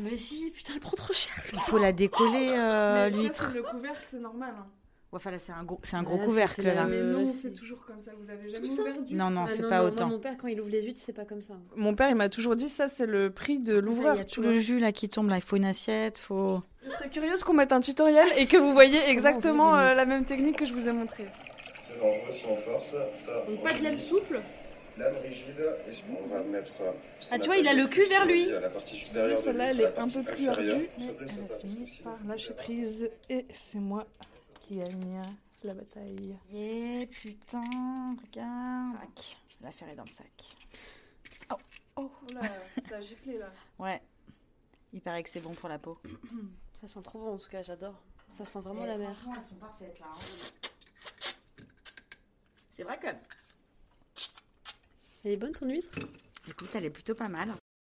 mais si, putain, elle prend trop cher. Il faut la décoller, euh, Mais ça, l'huître. c'est le couvercle, c'est normal. hein. Ouais, enfin, là, c'est un gros, c'est un Ah, gros là, couvercle, c'est la- là. Mais non, c'est c'est- toujours comme ça. Vous avez jamais Tout ouvert du Non, non, Ah c'est non, pas non, autant. non, mon père, quand il ouvre les huîtres, c'est pas comme ça. Mon père, il m'a toujours dit ça, c'est le prix de l'ouvreur. Il y a tout le jus, là, qui tombe, là. Il faut une assiette, faut... Je serais curieuse qu'on mette un tutoriel et que vous voyez exactement euh, la même technique que je vous ai montrée. Alors, je vois si on force, ça. Donc on pas de lame souple Lame rigide, et on va mettre. euh, Ah, tu vois, il a le cul vers lui. La partie supérieure de Celle-là, elle est un peu plus ardue, mais elle a fini par lâcher prise et c'est moi qui gagne la bataille. Yeah, putain, regarde. Tac, je vais la ferrer dans le sac. Oh là, ça a giclé là. Ouais. Il paraît que c'est bon pour la peau. Ça sent trop bon en tout cas, j'adore. Ça sent vraiment Eh, la mer. Franchement, elles sont parfaites, là. hein. C'est vrai que... Elle est bonne ton huître Écoute, elle est plutôt pas mal.